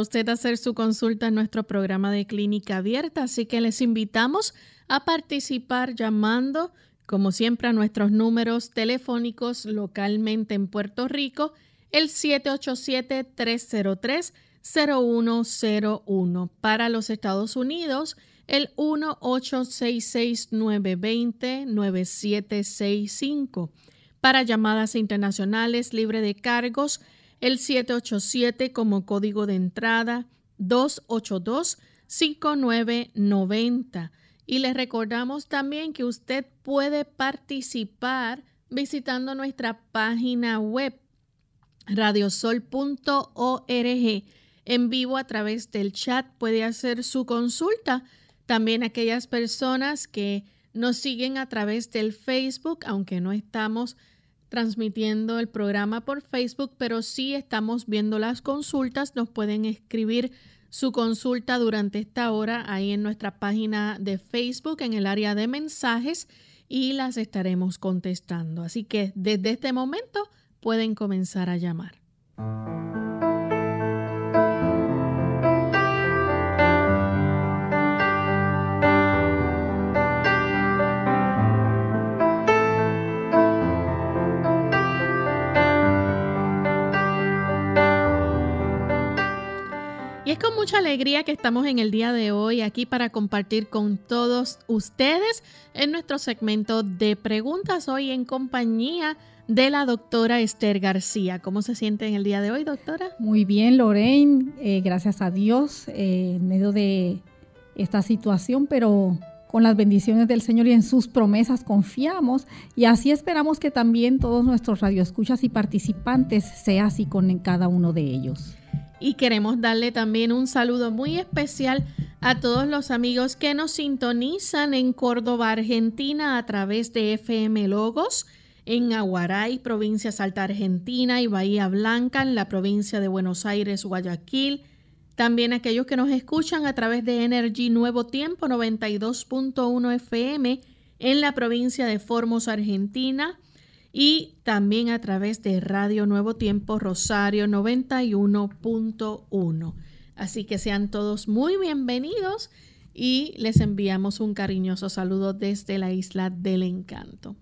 Usted hacer su consulta en nuestro programa de clínica abierta, así que les invitamos a participar llamando, como siempre, a nuestros números telefónicos localmente en Puerto Rico, el 787-303-0101. Para los Estados Unidos, el 1-866-920-9765. Para llamadas internacionales libre de cargos, el 787 como código de entrada 282-5990. Y les recordamos también que usted puede participar visitando nuestra página web radiosol.org en vivo a través del chat. Puede hacer su consulta. También aquellas personas que nos siguen a través del Facebook, aunque no estamos transmitiendo el programa por Facebook, pero sí estamos viendo las consultas. Nos pueden escribir su consulta durante esta hora ahí en nuestra página de Facebook en el área de mensajes y las estaremos contestando. Así que desde este momento pueden comenzar a llamar. Es con mucha alegría que estamos en el día de hoy aquí para compartir con todos ustedes en nuestro segmento de preguntas hoy en compañía de la doctora Esther García. ¿Cómo se siente en el día de hoy, doctora? Muy bien, Lorraine. Eh, gracias a Dios eh, en medio de esta situación, pero con las bendiciones del Señor y en sus promesas confiamos y así esperamos que también todos nuestros radioescuchas y participantes sea así con cada uno de ellos. Y queremos darle también un saludo muy especial a todos los amigos que nos sintonizan en Córdoba, Argentina, a través de FM Logos, en Aguaray, provincia Salta Argentina, y Bahía Blanca, en la provincia de Buenos Aires, Guayaquil. También aquellos que nos escuchan a través de Energy Nuevo Tiempo 92.1 FM en la provincia de Formos, Argentina y también a través de Radio Nuevo Tiempo Rosario 91.1. Así que sean todos muy bienvenidos y les enviamos un cariñoso saludo desde la isla del encanto.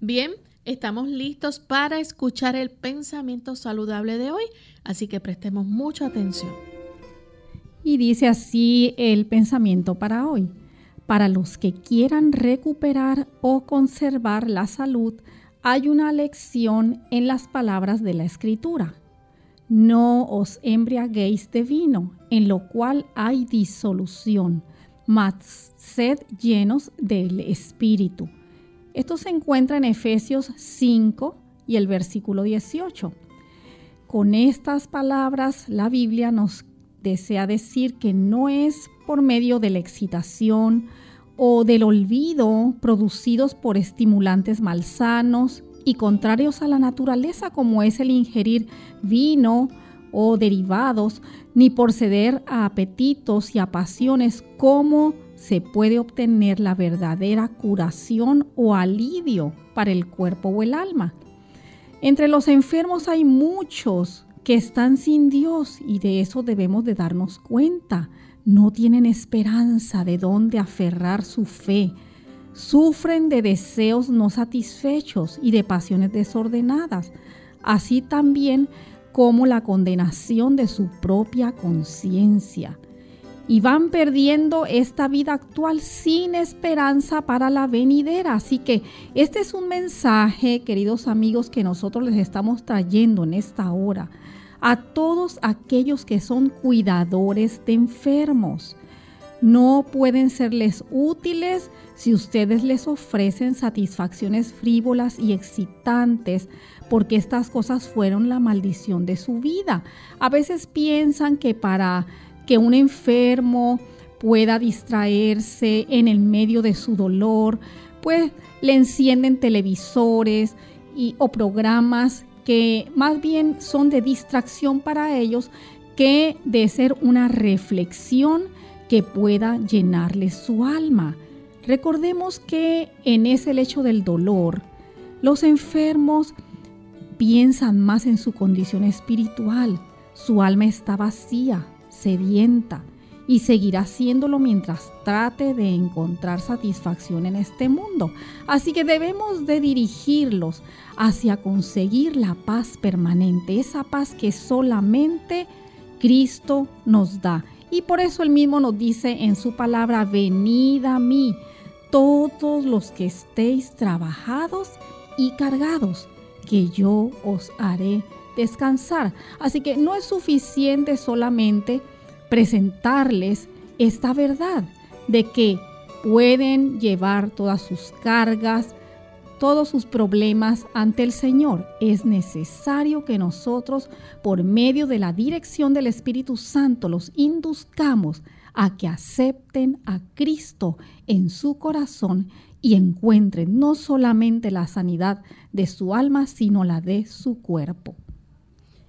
Bien, estamos listos para escuchar el pensamiento saludable de hoy, así que prestemos mucha atención. Y dice así el pensamiento para hoy. Para los que quieran recuperar o conservar la salud, hay una lección en las palabras de la escritura. No os embriaguéis de vino, en lo cual hay disolución, mas sed llenos del Espíritu. Esto se encuentra en Efesios 5 y el versículo 18. Con estas palabras la Biblia nos desea decir que no es por medio de la excitación, o del olvido producidos por estimulantes malsanos y contrarios a la naturaleza como es el ingerir vino o derivados, ni por ceder a apetitos y a pasiones, cómo se puede obtener la verdadera curación o alivio para el cuerpo o el alma. Entre los enfermos hay muchos que están sin Dios y de eso debemos de darnos cuenta. No tienen esperanza de dónde aferrar su fe. Sufren de deseos no satisfechos y de pasiones desordenadas, así también como la condenación de su propia conciencia. Y van perdiendo esta vida actual sin esperanza para la venidera. Así que este es un mensaje, queridos amigos, que nosotros les estamos trayendo en esta hora a todos aquellos que son cuidadores de enfermos. No pueden serles útiles si ustedes les ofrecen satisfacciones frívolas y excitantes, porque estas cosas fueron la maldición de su vida. A veces piensan que para que un enfermo pueda distraerse en el medio de su dolor, pues le encienden televisores o programas que más bien son de distracción para ellos que de ser una reflexión que pueda llenarles su alma. Recordemos que en ese lecho del dolor, los enfermos piensan más en su condición espiritual. Su alma está vacía, sedienta, y seguirá haciéndolo mientras trate de encontrar satisfacción en este mundo. Así que debemos de dirigirlos hacia conseguir la paz permanente, esa paz que solamente Cristo nos da. Y por eso él mismo nos dice en su palabra, venid a mí, todos los que estéis trabajados y cargados, que yo os haré descansar. Así que no es suficiente solamente presentarles esta verdad de que pueden llevar todas sus cargas, todos sus problemas ante el Señor. Es necesario que nosotros, por medio de la dirección del Espíritu Santo, los induzcamos a que acepten a Cristo en su corazón y encuentren no solamente la sanidad de su alma, sino la de su cuerpo.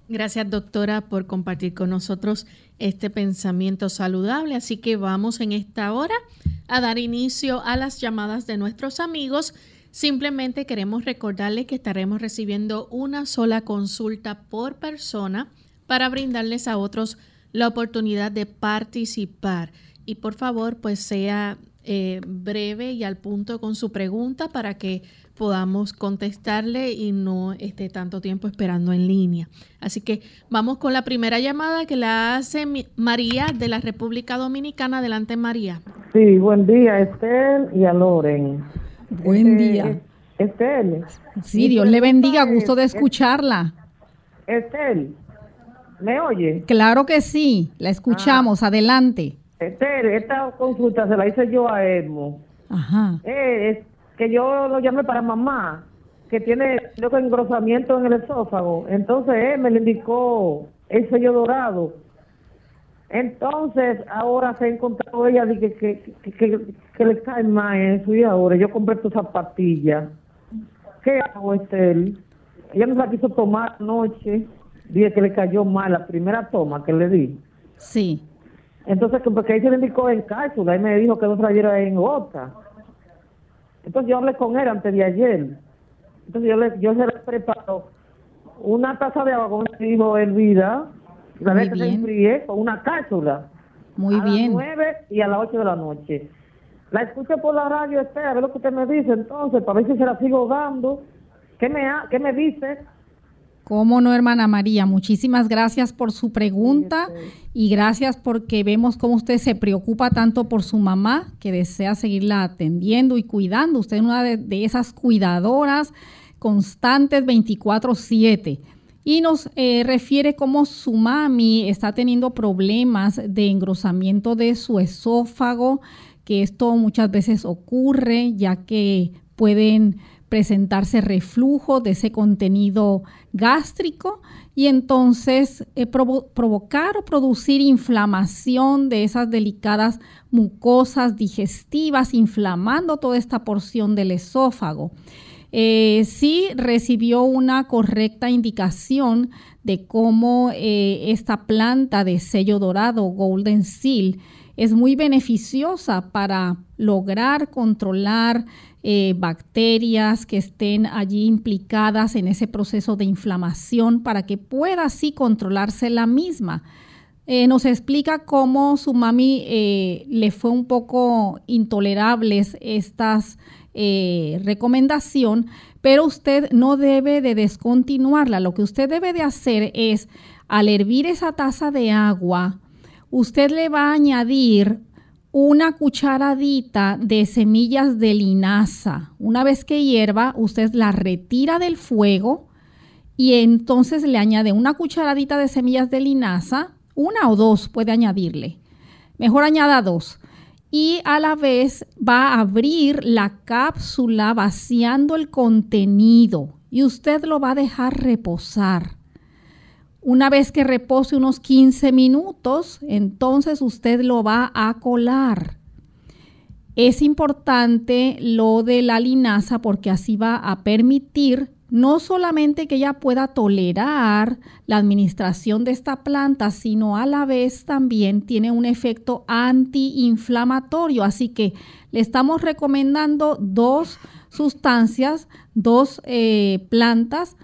Gracias doctora por compartir con nosotros este pensamiento saludable. Así que vamos en esta hora a dar inicio a las llamadas de nuestros amigos. Simplemente queremos recordarles que estaremos recibiendo una sola consulta por persona para brindarles a otros la oportunidad de participar. Y por favor, pues sea eh, breve y al punto con su pregunta para que podamos contestarle y no esté tanto tiempo esperando en línea. Así que vamos con la primera llamada que la hace María de la República Dominicana. Adelante, María. Sí, buen día, Estel y a Loren. Buen este, día. Estel. Sí, Dios le bendiga, gusto de escucharla. Estel, ¿me oye? Claro que sí, la escuchamos, ah. adelante. Estel, esta consulta se la hice yo a Edmo. Ajá. Eh, que yo lo llamé para mamá, que tiene creo que engrosamiento en el esófago. Entonces él me le indicó el sello dorado. Entonces ahora se ha encontrado ella de que, que, que, le cae más eso y ahora yo compré tu zapatilla. ¿Qué hago, Estel? Ella no la quiso tomar anoche. Dije que le cayó mal la primera toma que le di. Sí. Entonces, porque ahí se le indicó en cápsula y me dijo que no trayera en gota. Entonces yo hablé con él antes de ayer. Entonces yo le, yo se le preparo una taza de agua, como dijo Elvira, la vez que se enfríe, con una cápsula. Muy bien. A las nueve y a las ocho de la noche. La escucho por la radio, este, a ver lo que usted me dice entonces, para ver si se la sigo dando. ¿Qué me, qué me dice? ¿Cómo no, hermana María? Muchísimas gracias por su pregunta y gracias porque vemos cómo usted se preocupa tanto por su mamá, que desea seguirla atendiendo y cuidando. Usted es una de, esas cuidadoras constantes 24/7 y nos eh, refiere cómo su mami está teniendo problemas de engrosamiento de su esófago, que esto muchas veces ocurre ya que pueden presentarse reflujo de ese contenido gástrico y entonces eh, provocar o producir inflamación de esas delicadas mucosas digestivas, inflamando toda esta porción del esófago. eh, sí recibió una correcta indicación de cómo eh, esta planta de sello dorado, Golden Seal, es muy beneficiosa para lograr controlar eh, bacterias que estén allí implicadas en ese proceso de inflamación para que pueda así controlarse la misma. Eh, nos explica cómo su mami eh, le fue un poco intolerables estas recomendación, pero usted no debe de descontinuarla. Lo que usted debe de hacer es, al hervir esa taza de agua, usted le va a añadir una cucharadita de semillas de linaza. Una vez que hierva, usted la retira del fuego y entonces le añade una cucharadita de semillas de linaza, una o dos puede añadirle. Mejor añada dos. Y a la vez va a abrir la cápsula vaciando el contenido y usted lo va a dejar reposar. Una vez que repose unos 15 minutos, entonces usted lo va a colar. Es importante lo de la linaza porque así va a permitir no solamente que ella pueda tolerar la administración de esta planta, sino a la vez también tiene un efecto antiinflamatorio. Así que le estamos recomendando dos sustancias, dos eh, plantas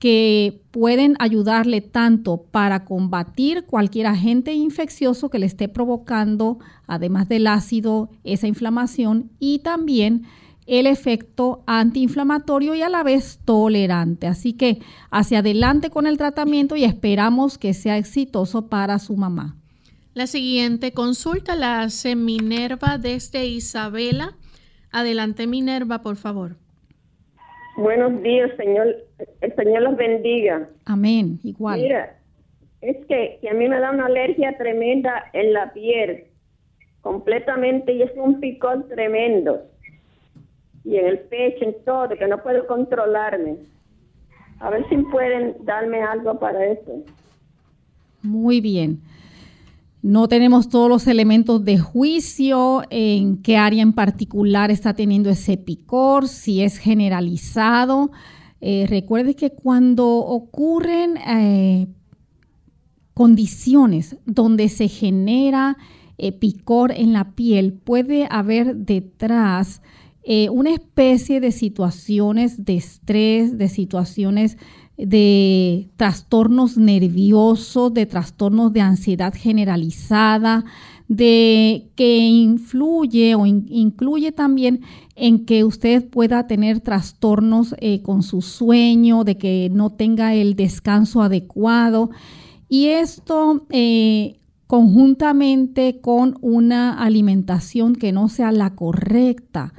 que pueden ayudarle tanto para combatir cualquier agente infeccioso que le esté provocando, además del ácido, esa inflamación y también el efecto antiinflamatorio y a la vez tolerante. Así que hacia adelante con el tratamiento y esperamos que sea exitoso para su mamá. La siguiente consulta la hace Minerva desde Isabela. Adelante Minerva, por favor. Buenos días, Señor. El Señor los bendiga. Amén. Igual. Mira, es que, a mí me da una alergia tremenda en la piel, completamente, y es un picor tremendo. Y en el pecho, en todo, que no puedo controlarme. A ver si pueden darme algo para eso. Muy bien. No tenemos todos los elementos de juicio en qué área en particular está teniendo ese picor, si es generalizado. Eh, recuerde que cuando ocurren eh, condiciones donde se genera eh, picor en la piel, puede haber detrás una especie de situaciones de estrés, de situaciones de trastornos nerviosos, de trastornos de ansiedad generalizada, de que influye o incluye también en que usted pueda tener trastornos eh, con su sueño, de que no tenga el descanso adecuado. Y esto eh, conjuntamente con una alimentación que no sea la correcta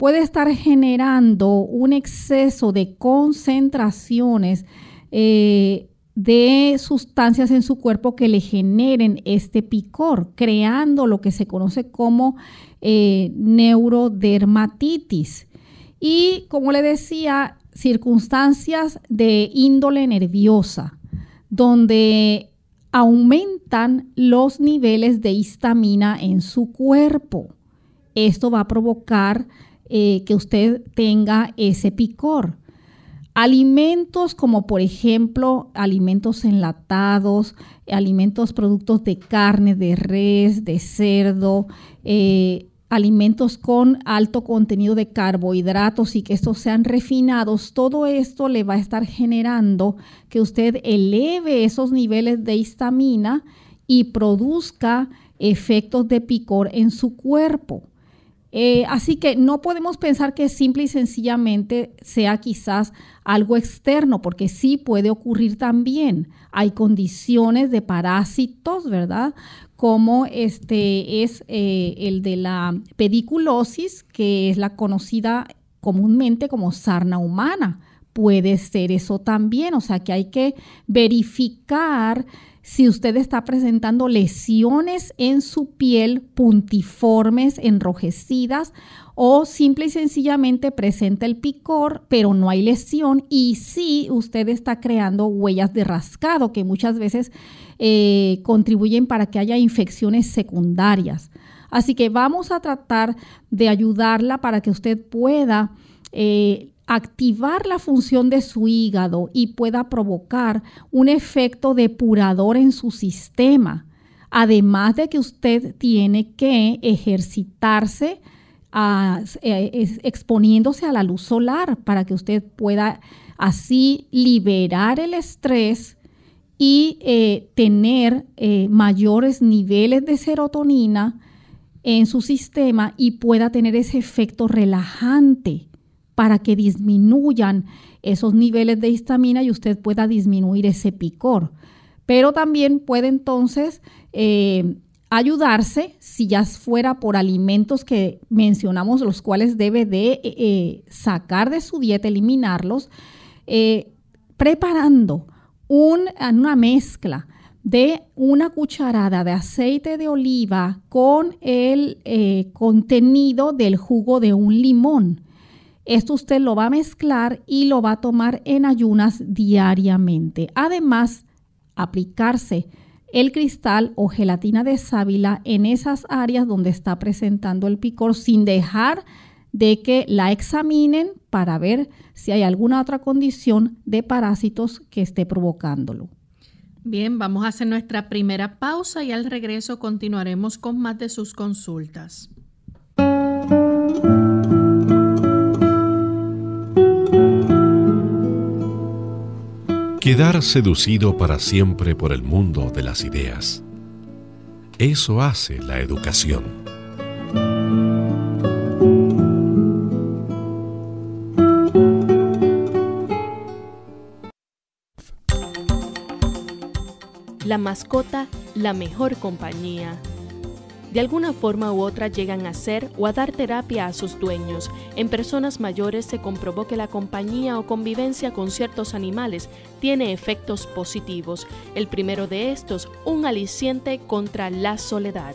puede estar generando un exceso de concentraciones eh, de sustancias en su cuerpo que le generen este picor, creando lo que se conoce como eh, neurodermatitis. Y como le decía, circunstancias de índole nerviosa, donde aumentan los niveles de histamina en su cuerpo. Esto va a provocar eh, que usted tenga ese picor. Alimentos como por ejemplo alimentos enlatados, alimentos productos de carne, de res, de cerdo, eh, alimentos con alto contenido de carbohidratos y que estos sean refinados, todo esto le va a estar generando que usted eleve esos niveles de histamina y produzca efectos de picor en su cuerpo. Eh, así que no podemos pensar que simple y sencillamente sea quizás algo externo, porque sí puede ocurrir también. Hay condiciones de parásitos, ¿verdad? Como este es eh, el de la pediculosis, que es la conocida comúnmente como sarna humana. Puede ser eso también, o sea que hay que verificar si usted está presentando lesiones en su piel puntiformes, enrojecidas o simple y sencillamente presenta el picor, pero no hay lesión y si usted está creando huellas de rascado que muchas veces eh, contribuyen para que haya infecciones secundarias. Así que vamos a tratar de ayudarla para que usted pueda eh, activar la función de su hígado y pueda provocar un efecto depurador en su sistema. Además de que usted tiene que ejercitarse eh, exponiéndose a la luz solar para que usted pueda así liberar el estrés y eh, tener eh, mayores niveles de serotonina en su sistema y pueda tener ese efecto relajante para que disminuyan esos niveles de histamina y usted pueda disminuir ese picor. Pero también puede entonces ayudarse si ya fuera por alimentos que mencionamos, los cuales debe de eh, eh, sacar de su dieta, eliminarlos, eh, preparando una mezcla de una cucharada de aceite de oliva con el contenido del jugo de un limón. Esto usted lo va a mezclar y lo va a tomar en ayunas diariamente. Además, aplicarse el cristal o gelatina de sábila en esas áreas donde está presentando el picor sin dejar de que la examinen para ver si hay alguna otra condición de parásitos que esté provocándolo. Bien, vamos a hacer nuestra primera pausa y al regreso continuaremos con más de sus consultas. Quedar seducido para siempre por el mundo de las ideas. Eso hace la educación. La mascota, la mejor compañía de alguna forma u otra llegan a ser o a dar terapia a sus dueños. En personas mayores se comprobó que la compañía o convivencia con ciertos animales tiene efectos positivos. El primero de estos, un aliciente contra la soledad.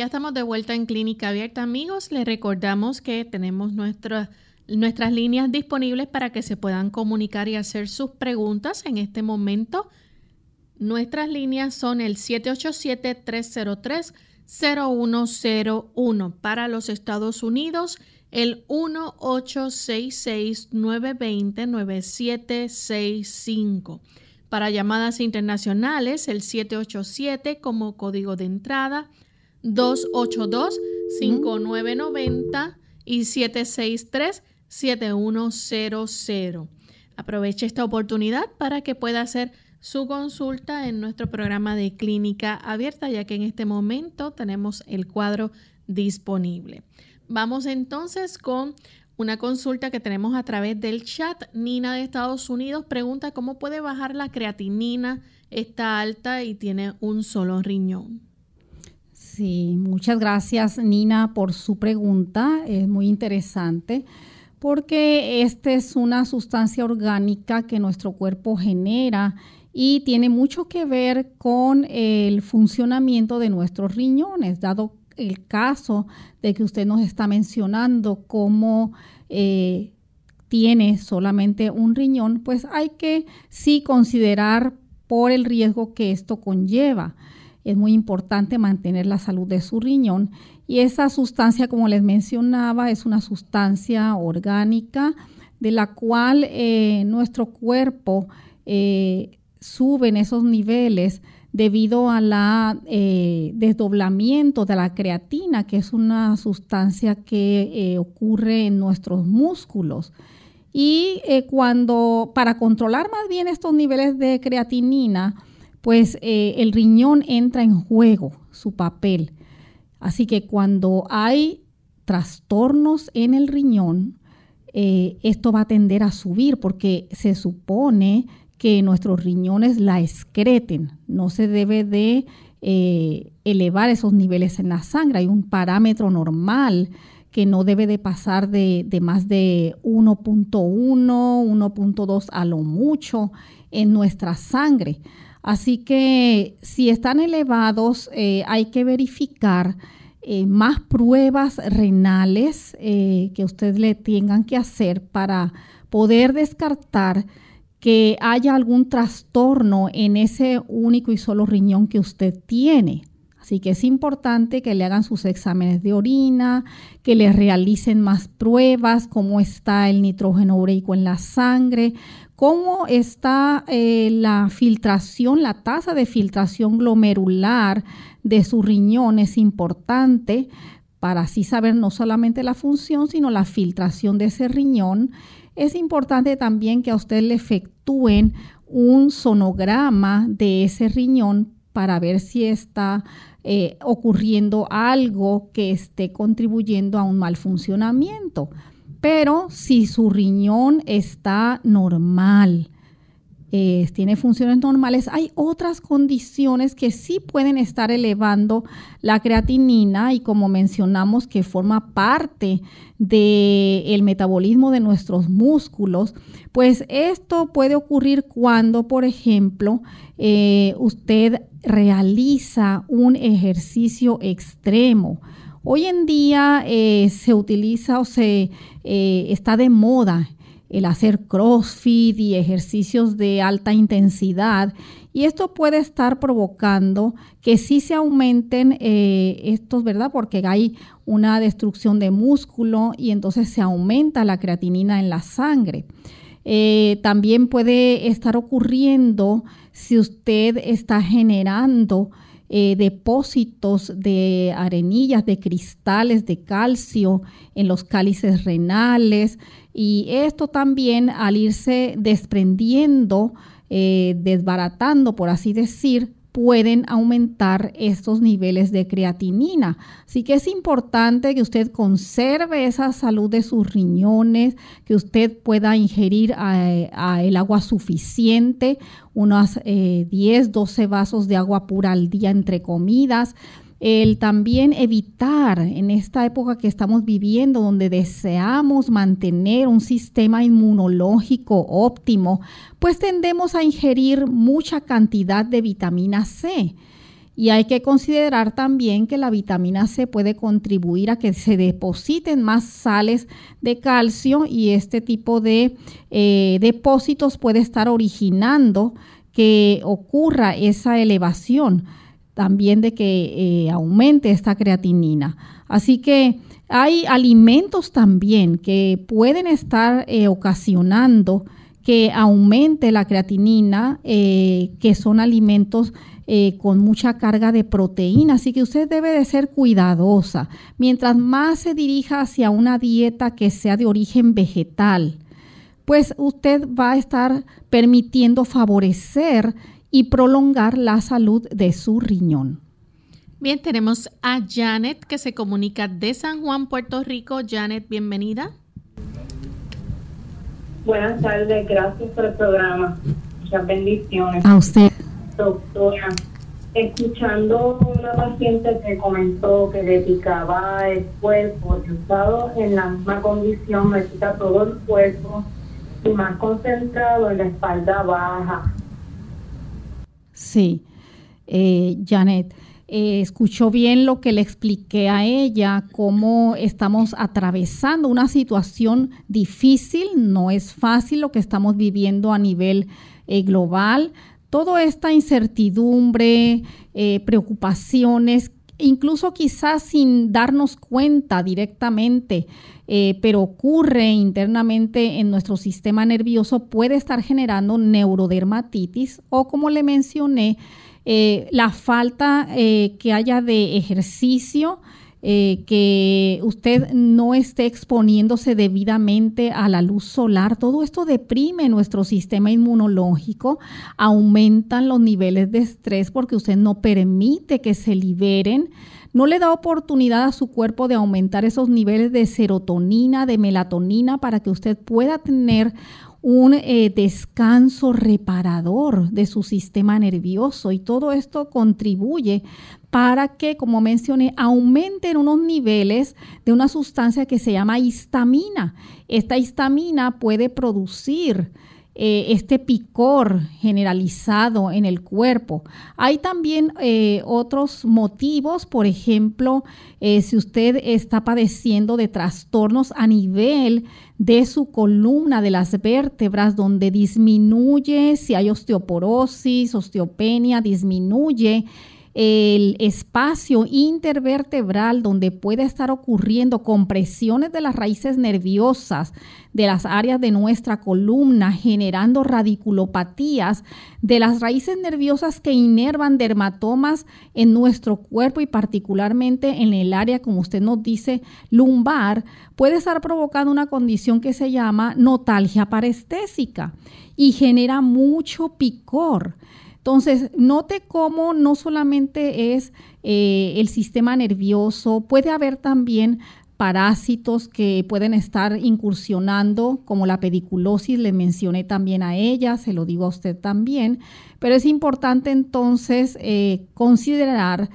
Ya estamos de vuelta en Clínica Abierta, amigos. Les recordamos que tenemos nuestras líneas disponibles para que se puedan comunicar y hacer sus preguntas en este momento. Nuestras líneas son el 787-303-0101 para los Estados Unidos, el 1866-920-9765. Para llamadas internacionales, el 787 como código de entrada, 282-5990 y 763-7100. Aproveche esta oportunidad para que pueda hacer su consulta en nuestro programa de clínica abierta, ya que en este momento tenemos el cuadro disponible. Vamos entonces con una consulta que tenemos a través del chat. Nina de Estados Unidos pregunta cómo puede bajar la creatinina. Está alta y tiene un solo riñón. Sí, muchas gracias Nina por su pregunta, es muy interesante porque esta es una sustancia orgánica que nuestro cuerpo genera y tiene mucho que ver con el funcionamiento de nuestros riñones, dado el caso de que usted nos está mencionando cómo eh, tiene solamente un riñón, pues hay que sí considerar por el riesgo que esto conlleva. Es muy importante mantener la salud de su riñón y esa sustancia, como les mencionaba, es una sustancia orgánica de la cual eh, nuestro cuerpo eh, sube en esos niveles debido a la eh, desdoblamiento de la creatina, que es una sustancia que ocurre en nuestros músculos. Y cuando, para controlar más bien estos niveles de creatinina, pues eh, el riñón entra en juego, su papel. Así que cuando hay trastornos en el riñón, eh, esto va a tender a subir porque se supone que nuestros riñones la excreten. No se debe de eh, elevar esos niveles en la sangre. Hay un parámetro normal que no debe de pasar de, de más de 1.1, 1.2 a lo mucho en nuestra sangre. Así que si están elevados, eh, hay que verificar eh, más pruebas renales eh, que usted le tengan que hacer para poder descartar que haya algún trastorno en ese único y solo riñón que usted tiene. Así que es importante que le hagan sus exámenes de orina, que le realicen más pruebas, cómo está el nitrógeno ureico en la sangre, cómo está eh, la filtración, la tasa de filtración glomerular de su riñón es importante para así saber no solamente la función, sino la filtración de ese riñón. Es importante también que a usted le efectúen un sonograma de ese riñón para ver si está eh, ocurriendo algo que esté contribuyendo a un mal funcionamiento. Pero si su riñón está normal, eh, tiene funciones normales, hay otras condiciones que sí pueden estar elevando la creatinina y como mencionamos que forma parte del metabolismo de nuestros músculos, pues esto puede ocurrir cuando, por ejemplo, eh, usted realiza un ejercicio extremo Hoy en día eh, se utiliza o se eh, está de moda el hacer CrossFit y ejercicios de alta intensidad y esto puede estar provocando que sí se aumenten eh, estos, ¿verdad? Porque hay una destrucción de músculo y entonces se aumenta la creatinina en la sangre. también puede estar ocurriendo si usted está generando eh, depósitos de arenillas, de cristales de calcio en los cálices renales. Y esto también al irse desprendiendo, eh, desbaratando, por así decir, pueden aumentar estos niveles de creatinina. Así que es importante que usted conserve esa salud de sus riñones, que usted pueda ingerir el agua suficiente, unos 10, eh, 12 vasos de agua pura al día entre comidas el también evitar en esta época que estamos viviendo, donde deseamos mantener un sistema inmunológico óptimo, pues tendemos a ingerir mucha cantidad de vitamina C. Y hay que considerar también que la vitamina C puede contribuir a que se depositen más sales de calcio y este tipo de eh, depósitos puede estar originando que ocurra esa elevación también de que eh, aumente esta creatinina. Así que hay alimentos también que pueden estar eh, ocasionando que aumente la creatinina, eh, que son alimentos con mucha carga de proteína. Así que usted debe de ser cuidadosa. Mientras más se dirija hacia una dieta que sea de origen vegetal, pues usted va a estar permitiendo favorecer y prolongar la salud de su riñón. Bien, tenemos a Janet que se comunica de San Juan, Puerto Rico. Janet, bienvenida. Buenas tardes, gracias por el programa. Muchas bendiciones. A usted. Doctora, escuchando una paciente que comentó que le picaba el cuerpo, yo estado en la misma condición, me pica todo el cuerpo y más concentrado en la espalda baja. Sí, eh, Janet. Eh, escuchó bien lo que le expliqué a ella, cómo estamos atravesando una situación difícil, no es fácil lo que estamos viviendo a nivel eh, global. Toda esta incertidumbre, eh, preocupaciones, incluso quizás sin darnos cuenta directamente, pero ocurre internamente en nuestro sistema nervioso, puede estar generando neurodermatitis o como le mencioné, eh, la falta eh, que haya de ejercicio, eh, que usted no esté exponiéndose debidamente a la luz solar, todo esto deprime nuestro sistema inmunológico, aumentan los niveles de estrés porque usted no permite que se liberen, no le da oportunidad a su cuerpo de aumentar esos niveles de serotonina, de melatonina, para que usted pueda tener un eh, descanso reparador de su sistema nervioso y todo esto contribuye para que, como mencioné, aumenten unos niveles de una sustancia que se llama histamina. Esta histamina puede producir eh, este picor generalizado en el cuerpo. Hay también eh, otros motivos, por ejemplo, si usted está padeciendo de trastornos a nivel de su columna de las vértebras donde disminuye, si hay osteoporosis, osteopenia, disminuye el espacio intervertebral donde puede estar ocurriendo compresiones de las raíces nerviosas de las áreas de nuestra columna, generando radiculopatías de las raíces nerviosas que inervan dermatomas en nuestro cuerpo y particularmente en el área, como usted nos dice, lumbar, puede estar provocando una condición que se llama notalgia parestésica y genera mucho picor. Entonces, note cómo no solamente es eh, el sistema nervioso, puede haber también parásitos que pueden estar incursionando, como la pediculosis, le mencioné también a ella, se lo digo a usted también, pero es importante entonces eh, considerar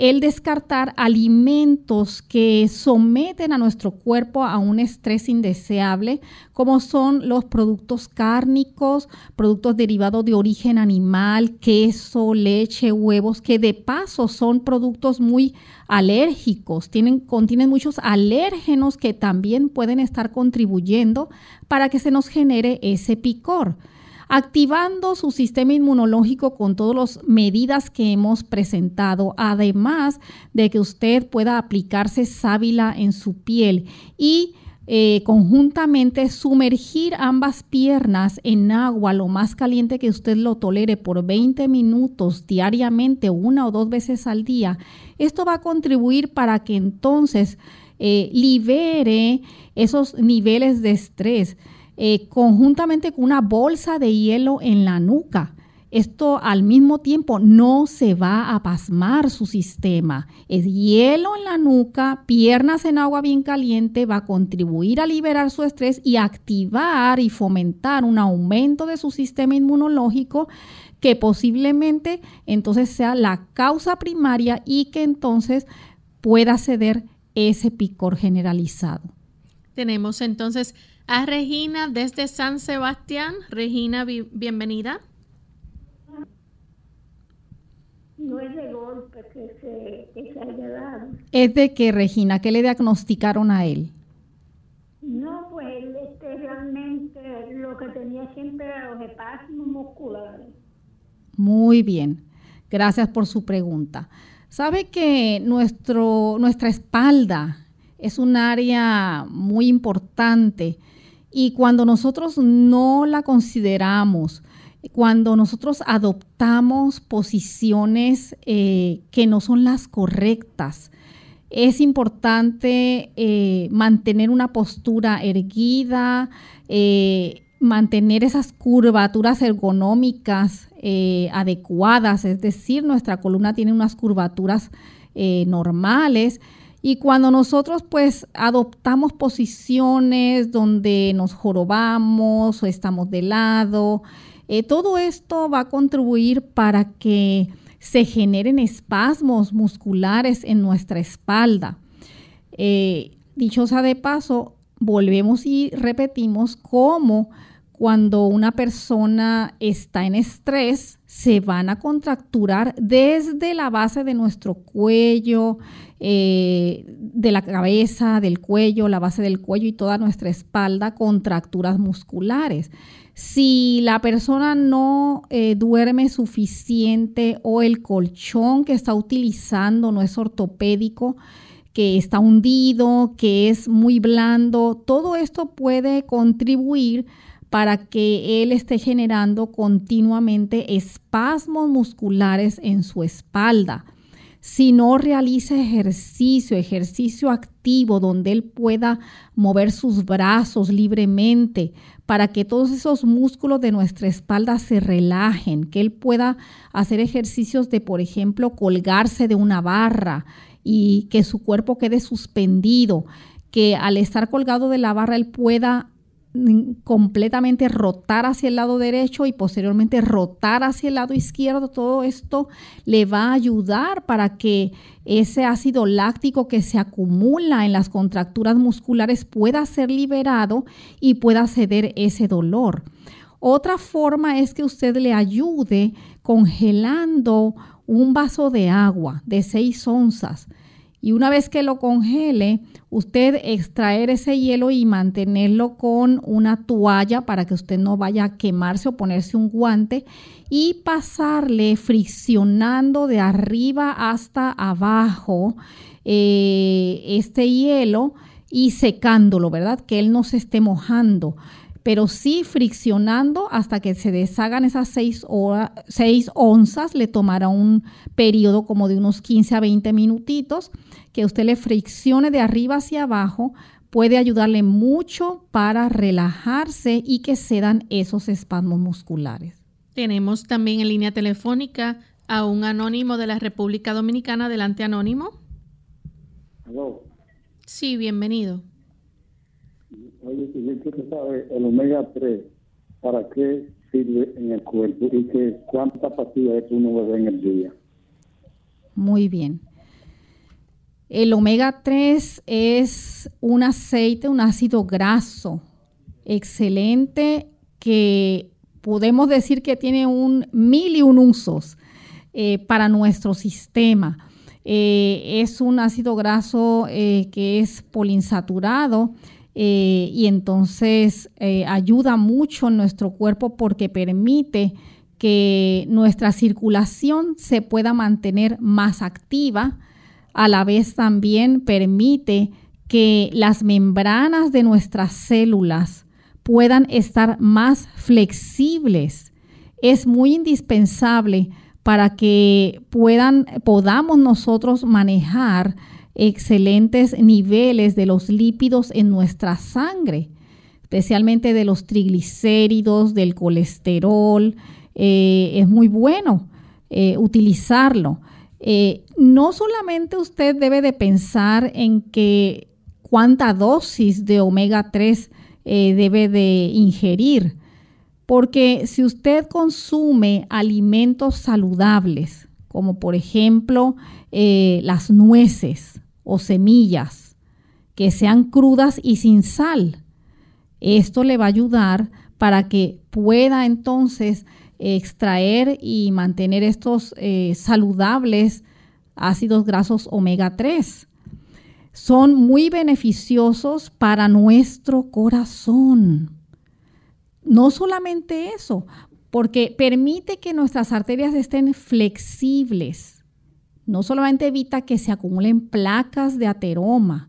el descartar alimentos que someten a nuestro cuerpo a un estrés indeseable, como son los productos cárnicos, productos derivados de origen animal, queso, leche, huevos, que de paso son productos muy alérgicos, tienen, contienen muchos alérgenos que también pueden estar contribuyendo para que se nos genere ese picor activando su sistema inmunológico con todas las medidas que hemos presentado, además de que usted pueda aplicarse sábila en su piel y eh, conjuntamente sumergir ambas piernas en agua lo más caliente que usted lo tolere por 20 minutos diariamente, una o dos veces al día. Esto va a contribuir para que entonces eh, libere esos niveles de estrés. Eh, conjuntamente con una bolsa de hielo en la nuca. Esto al mismo tiempo no se va a pasmar su sistema. Es hielo en la nuca, piernas en agua bien caliente, va a contribuir a liberar su estrés y activar y fomentar un aumento de su sistema inmunológico que posiblemente entonces sea la causa primaria y que entonces pueda ceder ese picor generalizado. Tenemos entonces a Regina desde San Sebastián. Regina, bienvenida. No es de golpe que se, haya dado. ¿Es de qué, Regina? ¿Qué le diagnosticaron a él? No, pues él este, realmente lo que tenía siempre era los espasmos musculares. Muy bien. Gracias por su pregunta. ¿Sabe que nuestro, nuestra espalda es un área muy importante y cuando nosotros no la consideramos, cuando nosotros adoptamos posiciones eh, que no son las correctas, es importante eh, mantener una postura erguida, eh, mantener esas curvaturas ergonómicas adecuadas, es decir, nuestra columna tiene unas curvaturas normales y cuando nosotros pues adoptamos posiciones donde nos jorobamos o estamos de lado, eh, todo esto va a contribuir para que se generen espasmos musculares en nuestra espalda. Eh, dichosa de paso, volvemos y repetimos cómo cuando una persona está en estrés, se van a contracturar desde la base de nuestro cuello, eh, de la cabeza, del cuello, la base del cuello y toda nuestra espalda, contracturas musculares. Si la persona no eh, duerme suficiente o el colchón que está utilizando no es ortopédico, que está hundido, que es muy blando, todo esto puede contribuir para que él esté generando continuamente espasmos musculares en su espalda. Si no realiza ejercicio, ejercicio activo donde él pueda mover sus brazos libremente para que todos esos músculos de nuestra espalda se relajen, que él pueda hacer ejercicios de, por ejemplo, colgarse de una barra y que su cuerpo quede suspendido, que al estar colgado de la barra él pueda completamente rotar hacia el lado derecho y posteriormente rotar hacia el lado izquierdo, todo esto le va a ayudar para que ese ácido láctico que se acumula en las contracturas musculares pueda ser liberado y pueda ceder ese dolor. Otra forma es que usted le ayude congelando un vaso de agua de 6 onzas y una vez que lo congele, usted extraer ese hielo y mantenerlo con una toalla para que usted no vaya a quemarse o ponerse un guante y pasarle friccionando de arriba hasta abajo eh, este hielo y secándolo, ¿verdad? Que él no se esté mojando pero sí friccionando hasta que se deshagan esas 6 onzas, le tomará un periodo como de unos 15 a 20 minutitos, que usted le friccione de arriba hacia abajo, puede ayudarle mucho para relajarse y que cedan esos espasmos musculares. Tenemos también en línea telefónica a un anónimo de la República Dominicana. Adelante, anónimo. Sí, bienvenido. Oye, si que sabe el omega 3, ¿para qué sirve en el cuerpo y que cuántas pastillas es uno bebe en el día? Muy bien. El omega 3 es un aceite, un ácido graso excelente que podemos decir que tiene un mil y un usos eh, para nuestro sistema. Eh, es un ácido graso eh, que es polinsaturado eh, y entonces eh, ayuda mucho nuestro cuerpo porque permite que nuestra circulación se pueda mantener más activa, a la vez también permite que las membranas de nuestras células puedan estar más flexibles. Es muy indispensable para que puedan, podamos nosotros manejar excelentes niveles de los lípidos en nuestra sangre, especialmente de los triglicéridos, del colesterol. Eh, es muy bueno eh, utilizarlo. Eh, no solamente usted debe de pensar en que cuánta dosis de omega 3 debe de ingerir, porque si usted consume alimentos saludables, como por ejemplo las nueces, o semillas que sean crudas y sin sal. Esto le va a ayudar para que pueda entonces extraer y mantener estos eh, saludables ácidos grasos omega 3. Son muy beneficiosos para nuestro corazón. No solamente eso, porque permite que nuestras arterias estén flexibles no solamente evita que se acumulen placas de ateroma,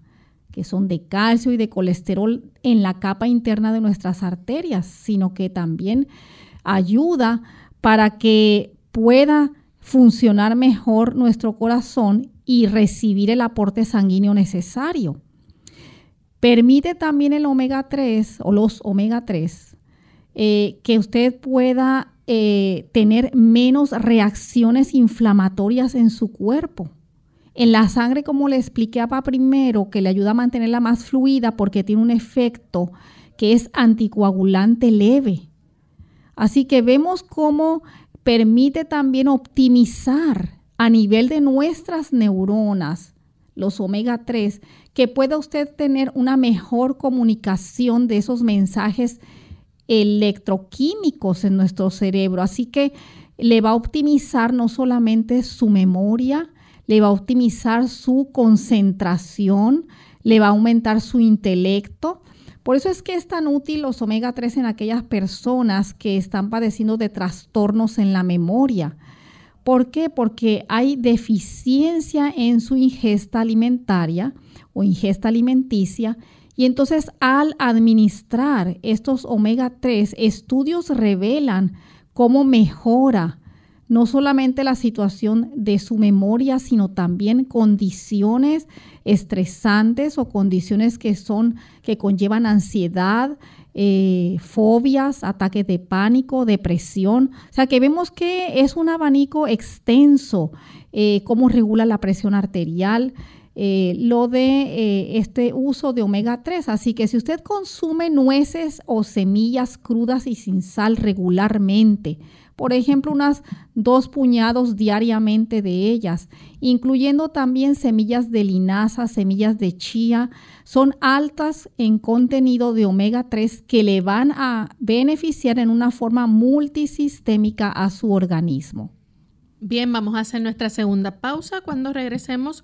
que son de calcio y de colesterol en la capa interna de nuestras arterias, sino que también ayuda para que pueda funcionar mejor nuestro corazón y recibir el aporte sanguíneo necesario. Permite también el omega 3 o los omega 3 eh, que usted pueda eh, tener menos reacciones inflamatorias en su cuerpo. En la sangre, como le expliqué a primero, que le ayuda a mantenerla más fluida porque tiene un efecto que es anticoagulante leve. Así que vemos cómo permite también optimizar a nivel de nuestras neuronas, los omega 3, que pueda usted tener una mejor comunicación de esos mensajes electroquímicos en nuestro cerebro. Así que le va a optimizar no solamente su memoria, le va a optimizar su concentración, le va a aumentar su intelecto. Por eso es que es tan útil los omega 3 en aquellas personas que están padeciendo de trastornos en la memoria. ¿Por qué? Porque hay deficiencia en su ingesta alimentaria o ingesta alimenticia y entonces al administrar estos omega 3, estudios revelan cómo mejora no solamente la situación de su memoria, sino también condiciones estresantes o condiciones que son que conllevan ansiedad, eh, fobias, ataques de pánico, depresión. O sea que vemos que es un abanico extenso, eh, cómo regula la presión arterial, eh, lo de este uso de omega 3. Así que si usted consume nueces o semillas crudas y sin sal regularmente, por ejemplo, unas dos puñados diariamente de ellas, incluyendo también semillas de linaza, semillas de chía, son altas en contenido de omega 3 que le van a beneficiar en una forma multisistémica a su organismo. Bien, vamos a hacer nuestra segunda pausa. Cuando regresemos,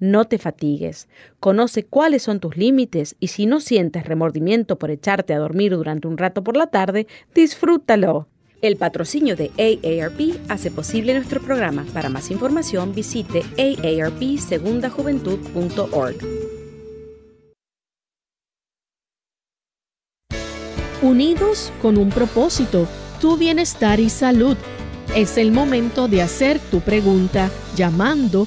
No te fatigues. Conoce cuáles son tus límites y si no sientes remordimiento por echarte a dormir durante un rato por la tarde, disfrútalo. El patrocinio de AARP hace posible nuestro programa. Para más información visite aarpsegundajuventud.org. Unidos con un propósito, tu bienestar y salud. Es el momento de hacer tu pregunta llamando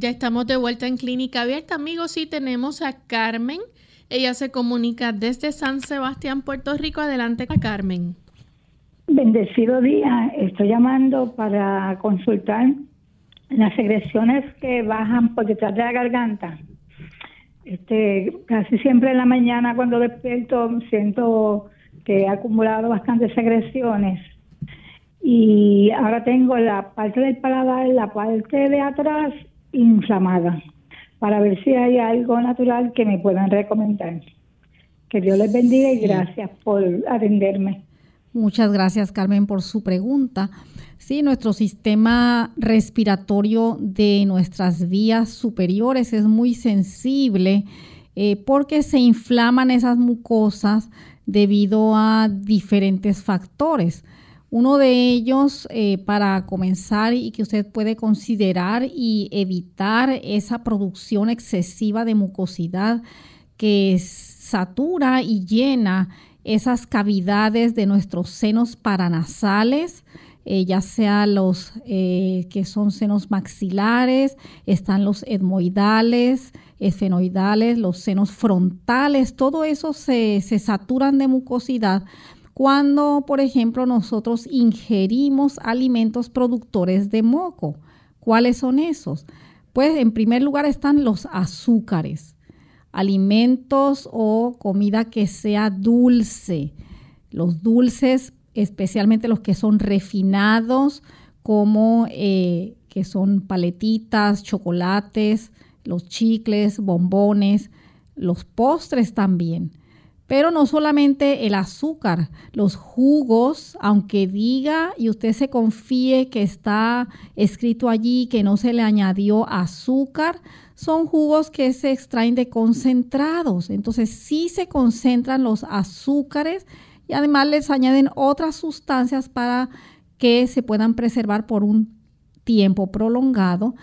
Ya estamos de vuelta en Clínica Abierta, amigos, y tenemos a Carmen. Ella se comunica desde San Sebastián, Puerto Rico. Adelante, Carmen. Bendecido día. Estoy llamando para consultar las secreciones que bajan por detrás de la garganta. Este, casi siempre en la mañana cuando despierto siento que he acumulado bastantes secreciones y ahora tengo la parte del paladar, la parte de atrás inflamada para ver si hay algo natural que me puedan recomendar. Que Dios les bendiga y gracias por atenderme. Muchas gracias, Carmen, por su pregunta. Sí, nuestro sistema respiratorio de nuestras vías superiores es muy sensible eh, porque se inflaman esas mucosas debido a diferentes factores. Uno de ellos, eh, para comenzar y que usted puede considerar y evitar esa producción excesiva de mucosidad que satura y llena esas cavidades de nuestros senos paranasales, eh, ya sea los eh, que son senos maxilares, están los etmoidales, esfenoidales, los senos frontales, todo eso se, se saturan de mucosidad cuando, por ejemplo, nosotros ingerimos alimentos productores de moco. ¿Cuáles son esos? Pues en primer lugar están los azúcares, alimentos o comida que sea dulce. Los dulces especialmente los que son refinados, como eh, que son paletitas, chocolates, los chicles, bombones, los postres también. Pero no solamente el azúcar, los jugos, aunque diga y usted se confíe que está escrito allí que no se le añadió azúcar, son jugos que se extraen de concentrados. Entonces sí se concentran los azúcares y además les añaden otras sustancias para que se puedan preservar por un tiempo prolongado.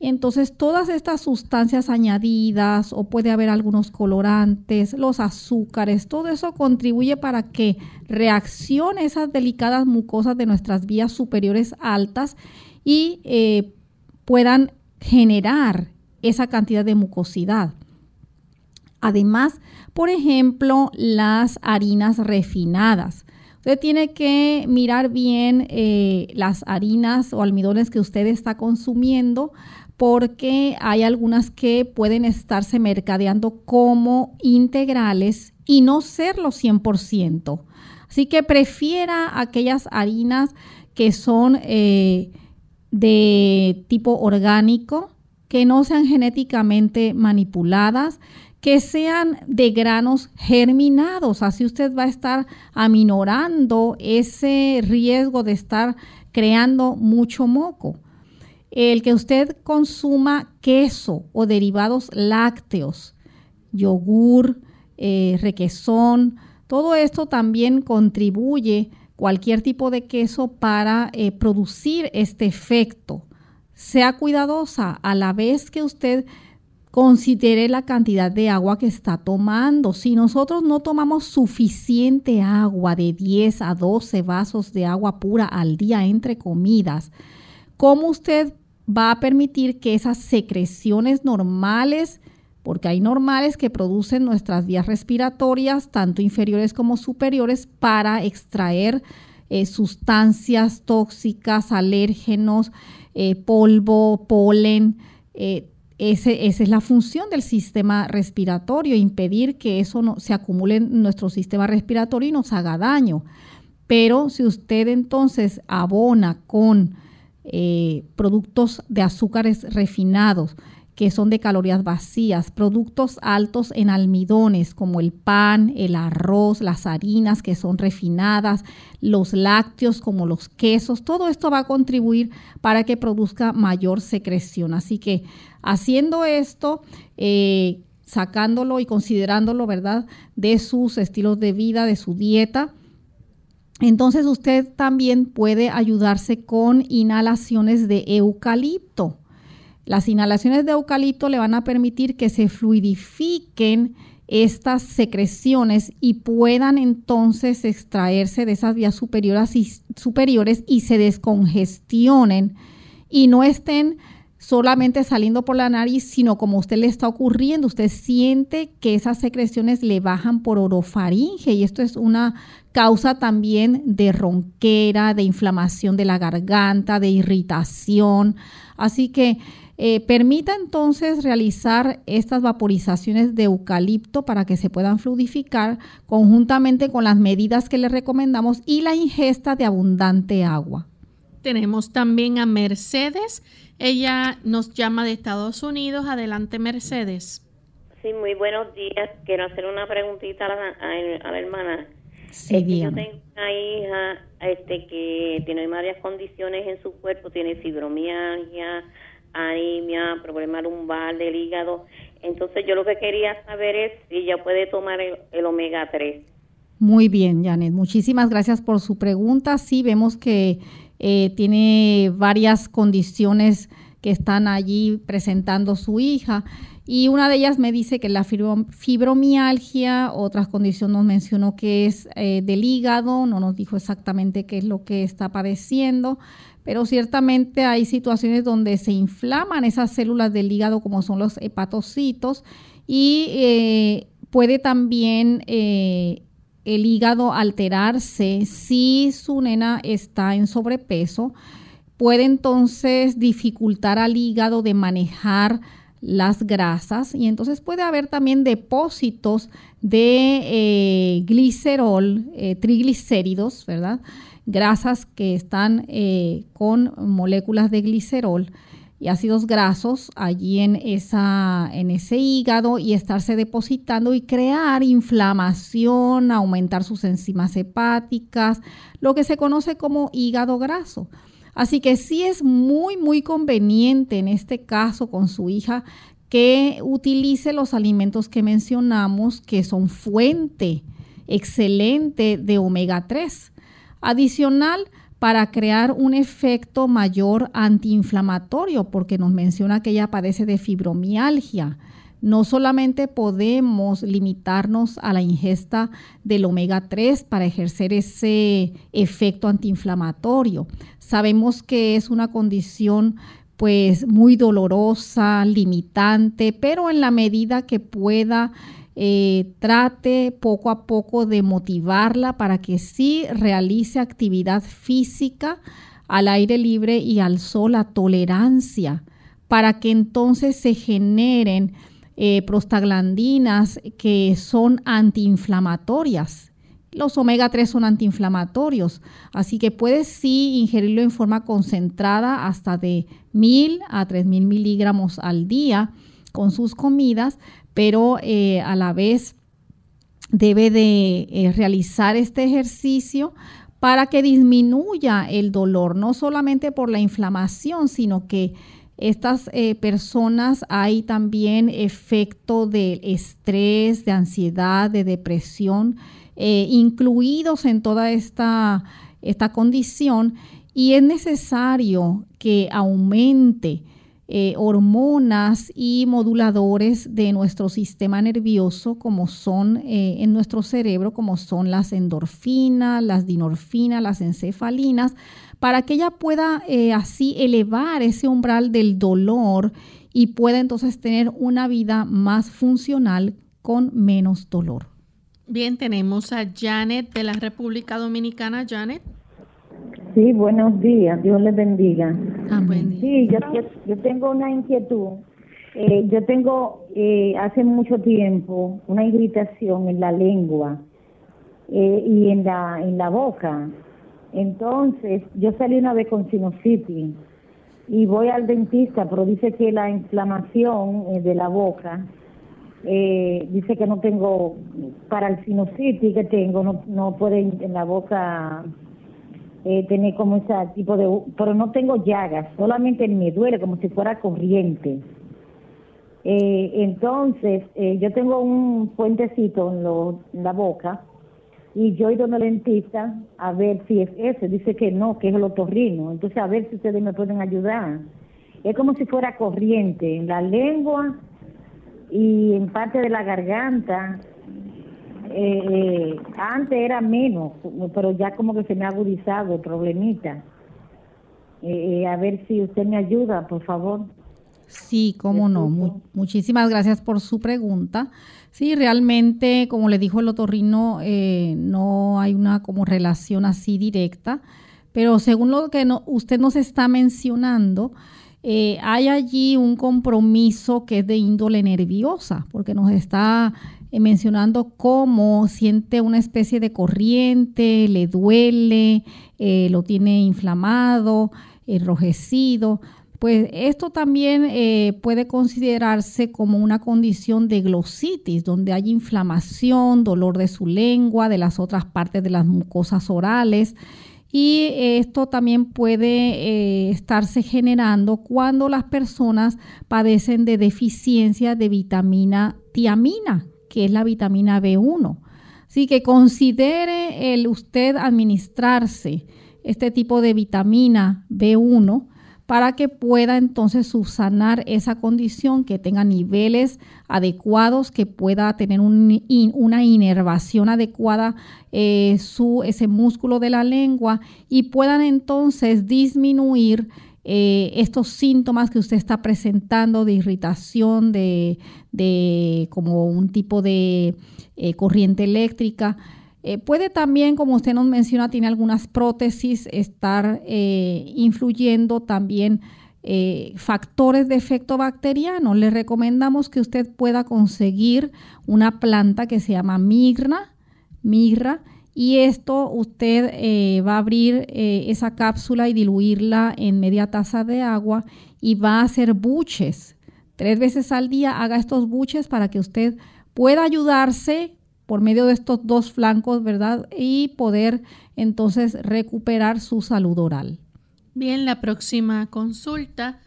Entonces, todas estas sustancias añadidas o puede haber algunos colorantes, los azúcares, todo eso contribuye para que reaccione esas delicadas mucosas de nuestras vías superiores altas y eh, puedan generar esa cantidad de mucosidad. Además, por ejemplo, las harinas refinadas. Usted tiene que mirar bien eh, las harinas o almidones que usted está consumiendo porque hay algunas que pueden estarse mercadeando como integrales y no serlo 100%. Así que prefiera aquellas harinas que son eh, de tipo orgánico, que no sean genéticamente manipuladas, que sean de granos germinados. Así usted va a estar aminorando ese riesgo de estar creando mucho moco. El que usted consuma queso o derivados lácteos, yogur, eh, requesón, todo esto también contribuye cualquier tipo de queso para eh, producir este efecto. Sea cuidadosa a la vez que usted Considere la cantidad de agua que está tomando. Si nosotros no tomamos suficiente agua de 10 a 12 vasos de agua pura al día entre comidas, ¿cómo usted va a permitir que esas secreciones normales, porque hay normales que producen nuestras vías respiratorias, tanto inferiores como superiores, para extraer eh, sustancias tóxicas, alérgenos, eh, polvo, polen, eh, esa es la función del sistema respiratorio, impedir que eso se acumule en nuestro sistema respiratorio y nos haga daño. Pero si usted entonces abona con eh, productos de azúcares refinados, que son de calorías vacías, productos altos en almidones como el pan, el arroz, las harinas que son refinadas, los lácteos como los quesos, todo esto va a contribuir para que produzca mayor secreción. Así que haciendo esto, eh, sacándolo y considerándolo, ¿verdad?, de sus estilos de vida, de su dieta, entonces usted también puede ayudarse con inhalaciones de eucalipto. Las inhalaciones de eucalipto le van a permitir que se fluidifiquen estas secreciones y puedan entonces extraerse de esas vías superiores y, superiores y se descongestionen y no estén solamente saliendo por la nariz, sino como usted le está ocurriendo, usted siente que esas secreciones le bajan por orofaringe y esto es una causa también de ronquera, de inflamación de la garganta, de irritación. Así que eh, permita entonces realizar estas vaporizaciones de eucalipto para que se puedan fluidificar conjuntamente con las medidas que le recomendamos y la ingesta de abundante agua. Tenemos también a Mercedes. Ella nos llama de Estados Unidos. Adelante, Mercedes. Sí, muy buenos días. Quiero hacer una preguntita a la, a, la hermana. Sí, yo tengo una hija este, que tiene varias condiciones en su cuerpo, tiene fibromialgia, anemia, problema lumbar del hígado. Entonces yo lo que quería saber es si ella puede tomar el, omega 3. Muy bien, Janet. Muchísimas gracias por su pregunta. Sí, vemos que eh, tiene varias condiciones que están allí presentando su hija. Y una de ellas me dice que la fibromialgia, otras condiciones nos mencionó que es eh, del hígado, no nos dijo exactamente qué es lo que está padeciendo, pero ciertamente hay situaciones donde se inflaman esas células del hígado como son los hepatocitos y eh, puede también eh, el hígado alterarse si su nena está en sobrepeso, puede entonces dificultar al hígado de manejar las grasas y entonces puede haber también depósitos de eh, glicerol, triglicéridos, ¿verdad? grasas que están eh, con moléculas de glicerol y ácidos grasos allí en, esa, en ese hígado y estarse depositando y crear inflamación, aumentar sus enzimas hepáticas, lo que se conoce como hígado graso. Así que sí es muy, muy conveniente en este caso con su hija que utilice los alimentos que mencionamos que son fuente excelente de omega 3 Adicional, para crear un efecto mayor antiinflamatorio, porque nos menciona que ella padece de fibromialgia. No solamente podemos limitarnos a la ingesta del omega 3 para ejercer ese efecto antiinflamatorio. Sabemos que es una condición pues muy dolorosa, limitante, pero en la medida que pueda eh, trate poco a poco de motivarla para que sí realice actividad física al aire libre y al sol, la tolerancia, para que entonces se generen eh, prostaglandinas que son antiinflamatorias. Los omega 3 son antiinflamatorios, así que puedes sí ingerirlo en forma concentrada hasta de 1000 a 3000 miligramos al día con sus comidas, pero eh, a la vez debe de eh, realizar este ejercicio para que disminuya el dolor, no solamente por la inflamación, sino que estas eh, personas hay también efecto de estrés, de ansiedad, de depresión, incluidos en toda esta, esta condición y es necesario que aumente eh, hormonas y moduladores de nuestro sistema nervioso, como son eh, en nuestro cerebro, como son las endorfinas, las dinorfinas, las encefalinas, para que ella pueda eh, así elevar ese umbral del dolor y pueda entonces tener una vida más funcional con menos dolor. Bien, tenemos a Janet de la República Dominicana. Janet. Sí, buenos días, Dios les bendiga. Ah, sí, yo, yo, tengo una inquietud. Eh, yo tengo eh, hace mucho tiempo una irritación en la lengua eh, y en la, en la boca. Entonces, yo salí una vez con sinusitis y voy al dentista, pero dice que la inflamación de la boca, dice que no tengo, para el sinusitis que tengo, no, no puede en la boca eh, tener como ese tipo de... Pero no tengo llagas, solamente me duele como si fuera corriente. Eh, entonces, eh, yo tengo un puentecito en, la boca y yo he ido al dentista a ver si es ese. Dice que no, que es el otorrino. Entonces, a ver si ustedes me pueden ayudar. Es como si fuera corriente en la lengua y en parte de la garganta eh, antes era menos, pero ya como que se me ha agudizado el problemita. Eh, a ver si usted me ayuda, por favor. Sí, cómo no. muchísimas gracias por su pregunta. Sí, realmente, como le dijo el otorrino, eh, no hay una como relación así directa, pero según lo que usted nos está mencionando, eh, hay allí un compromiso que es de índole nerviosa, porque nos está eh, mencionando cómo siente una especie de corriente, le duele, eh, lo tiene inflamado, enrojecido, pues esto también eh, puede considerarse como una condición de glositis, donde hay inflamación, dolor de su lengua, de las otras partes de las mucosas orales. Y esto también puede estarse generando cuando las personas padecen de deficiencia de vitamina tiamina, que es la vitamina B1. Así que considere el usted administrarse este tipo de vitamina B1 para que pueda entonces subsanar esa condición, que tenga niveles adecuados, que pueda tener una inervación adecuada eh, su, ese músculo de la lengua y puedan entonces disminuir eh, estos síntomas que usted está presentando de irritación, de, como un tipo de eh, corriente eléctrica. Eh, puede también, como usted nos menciona, tiene algunas prótesis, estar influyendo también factores de efecto bacteriano. Le recomendamos que usted pueda conseguir una planta que se llama migra, migra, y esto usted eh, va a abrir eh, esa cápsula y diluirla en media taza de agua y va a hacer buches. Tres veces al día haga estos buches para que usted pueda ayudarse por medio de estos dos flancos, ¿verdad? Y poder entonces recuperar su salud oral. Bien, la próxima consulta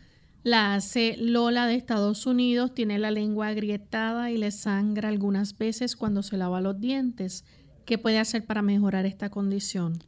la hace Lola de Estados Unidos. Tiene la lengua agrietada y le sangra algunas veces cuando se lava los dientes. ¿Qué puede hacer para mejorar esta condición?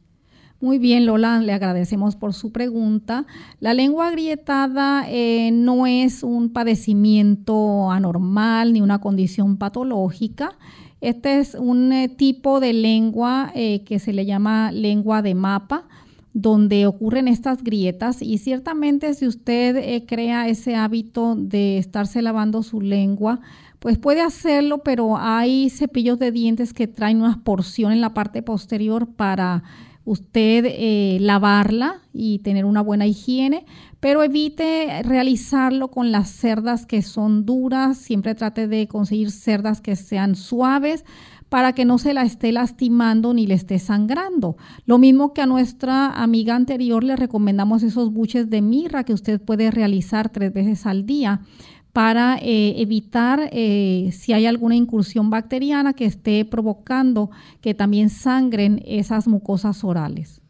Muy bien, Lola, le agradecemos por su pregunta. La lengua agrietada eh, no es un padecimiento anormal ni una condición patológica. Este es un eh, tipo de lengua eh, que se le llama lengua de mapa, donde ocurren estas grietas y ciertamente si usted crea ese hábito de estarse lavando su lengua, pues puede hacerlo, pero hay cepillos de dientes que traen una porción en la parte posterior para usted eh, lavarla y tener una buena higiene, pero evite realizarlo con las cerdas que son duras, siempre trate de conseguir cerdas que sean suaves para que no se la esté lastimando ni le esté sangrando. Lo mismo que a nuestra amiga anterior le recomendamos esos buches de mirra que usted puede realizar tres veces al día para eh, evitar eh, si hay alguna incursión bacteriana que esté provocando que también sangren esas mucosas orales.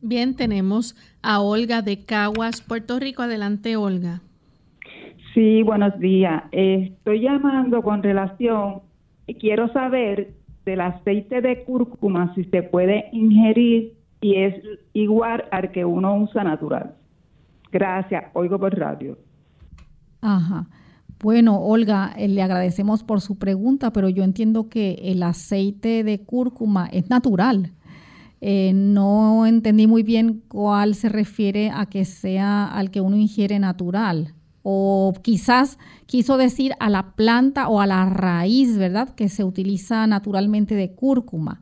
Bien, tenemos a Olga de Caguas, Puerto Rico. Adelante, Olga. Sí, buenos días. Estoy llamando con relación, quiero saber del aceite de cúrcuma, si se puede ingerir y es igual al que uno usa natural. Gracias, oigo por radio. Ajá. Bueno, Olga, eh, le agradecemos por su pregunta, pero yo entiendo que el aceite de cúrcuma es natural. Eh, no entendí muy bien cuál se refiere a que sea al que uno ingiere natural. O quizás quiso decir a la planta o a la raíz, ¿verdad? Que se utiliza naturalmente de cúrcuma.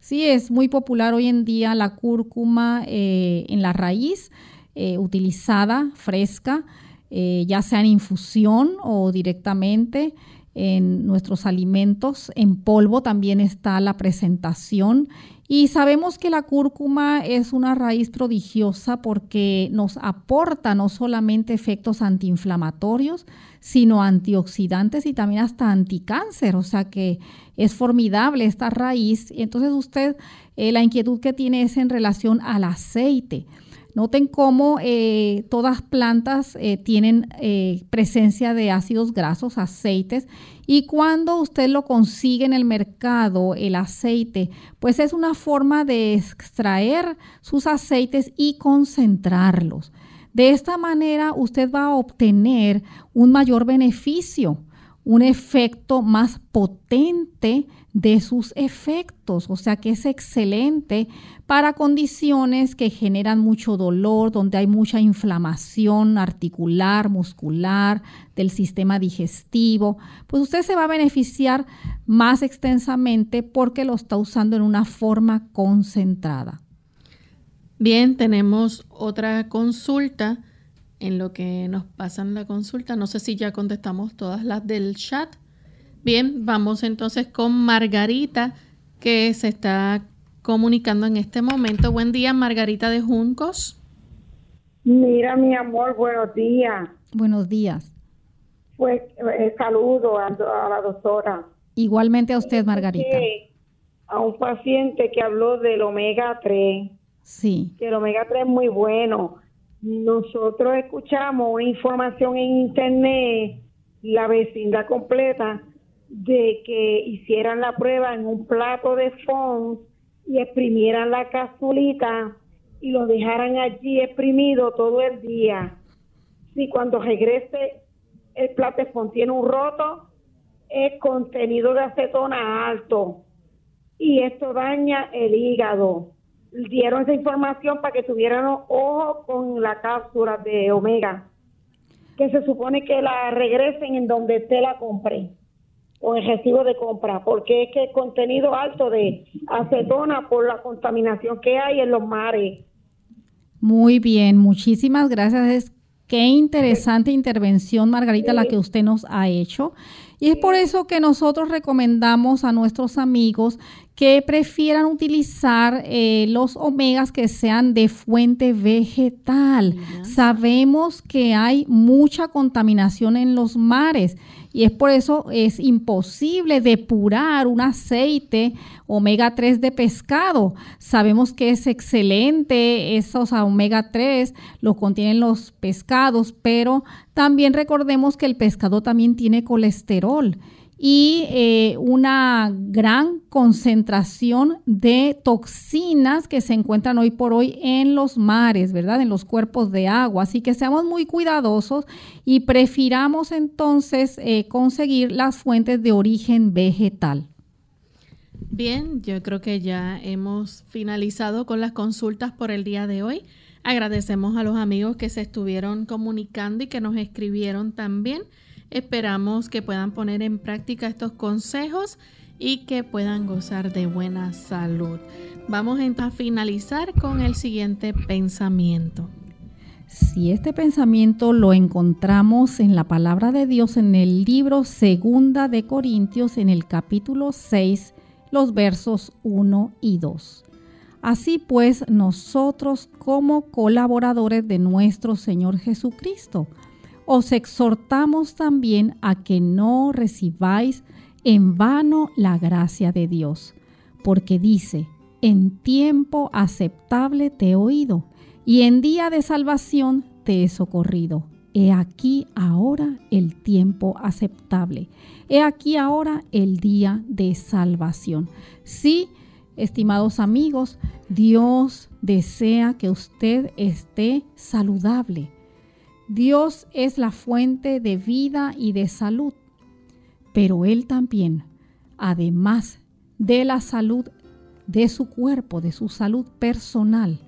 Sí, es muy popular hoy en día la cúrcuma eh, en la raíz, utilizada, fresca. Eh, ya sea en infusión o directamente en nuestros alimentos. En polvo también está la presentación. Y sabemos que la cúrcuma es una raíz prodigiosa porque nos aporta no solamente efectos antiinflamatorios, sino antioxidantes y también hasta anticáncer. O sea que es formidable esta raíz. Entonces usted, eh, la inquietud que tiene es en relación al aceite. Noten cómo eh, todas plantas eh, tienen eh, presencia de ácidos grasos, aceites, y cuando usted lo consigue en el mercado, el aceite, pues es una forma de extraer sus aceites y concentrarlos. De esta manera usted va a obtener un mayor beneficio, un efecto más potente de sus efectos, o sea que es excelente para condiciones que generan mucho dolor, donde hay mucha inflamación articular, muscular, del sistema digestivo, pues usted se va a beneficiar más extensamente porque lo está usando en una forma concentrada. Bien, tenemos otra consulta en lo que nos pasan la consulta. No sé si ya contestamos todas las del chat. Bien, vamos entonces con Margarita, que se está comunicando en este momento. Buen día, Margarita de Juncos. Mira, mi amor, buenos días. Buenos días. Pues eh, saludo a, la doctora. Igualmente a usted, Margarita. a un paciente que habló del omega 3. Sí. Que el omega 3 es muy bueno. Nosotros escuchamos una información en internet, la vecindad completa, de que hicieran la prueba en un plato de fond y exprimieran la capsulita y lo dejaran allí exprimido todo el día. Si cuando regrese el plato de fond tiene un roto, es contenido de acetona alto y esto daña el hígado dieron esa información para que tuvieran ojo con la cápsula de omega, que se supone que la regresen en donde usted la compre, con el recibo de compra, porque es que el contenido alto de acetona por la contaminación que hay en los mares. Muy bien, muchísimas gracias. Qué interesante intervención, Margarita, la que usted nos ha hecho. Y es por eso que nosotros recomendamos a nuestros amigos que prefieran utilizar eh, los omegas que sean de fuente vegetal. Sabemos que hay mucha contaminación en los mares y es por eso es imposible depurar un aceite omega 3 de pescado. Sabemos que es excelente, esos omega 3 lo contienen los pescados, pero también recordemos que el pescado también tiene colesterol y eh, una gran concentración de toxinas que se encuentran hoy por hoy en los mares, ¿verdad? En los cuerpos de agua. Así que seamos muy cuidadosos y prefiramos entonces eh, conseguir las fuentes de origen vegetal. Bien, yo creo que ya hemos finalizado con las consultas por el día de hoy. Agradecemos a los amigos que se estuvieron comunicando y que nos escribieron también. Esperamos que puedan poner en práctica estos consejos y que puedan gozar de buena salud. Vamos a finalizar con el siguiente pensamiento. Si este pensamiento lo encontramos en la palabra de Dios en el libro Segunda de Corintios en el capítulo 6, los versos 1 y 2. Así pues, nosotros como colaboradores de nuestro Señor Jesucristo, os exhortamos también a que no recibáis en vano la gracia de Dios, porque dice, en tiempo aceptable te he oído, y en día de salvación te he socorrido. He aquí ahora el tiempo aceptable. He aquí ahora el día de salvación. Sí, estimados amigos, Dios desea que usted esté saludable Dios es la fuente de vida y de salud, pero Él también, además de la salud de su cuerpo, de su salud personal,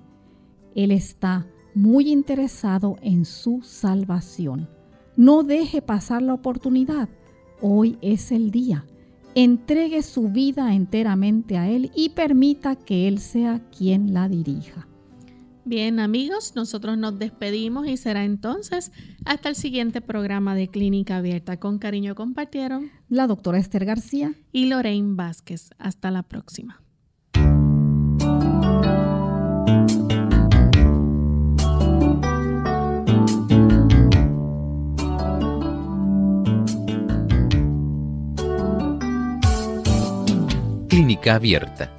Él está muy interesado en su salvación. No deje pasar la oportunidad. Hoy es el día. Entregue su vida enteramente a Él y permita que Él sea quien la dirija. Bien amigos, nosotros nos despedimos y será entonces hasta el siguiente programa de Clínica Abierta. Con cariño compartieron la doctora Esther García y Lorraine Vázquez. Hasta la próxima. Clínica Abierta.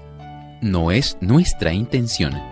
No es nuestra intención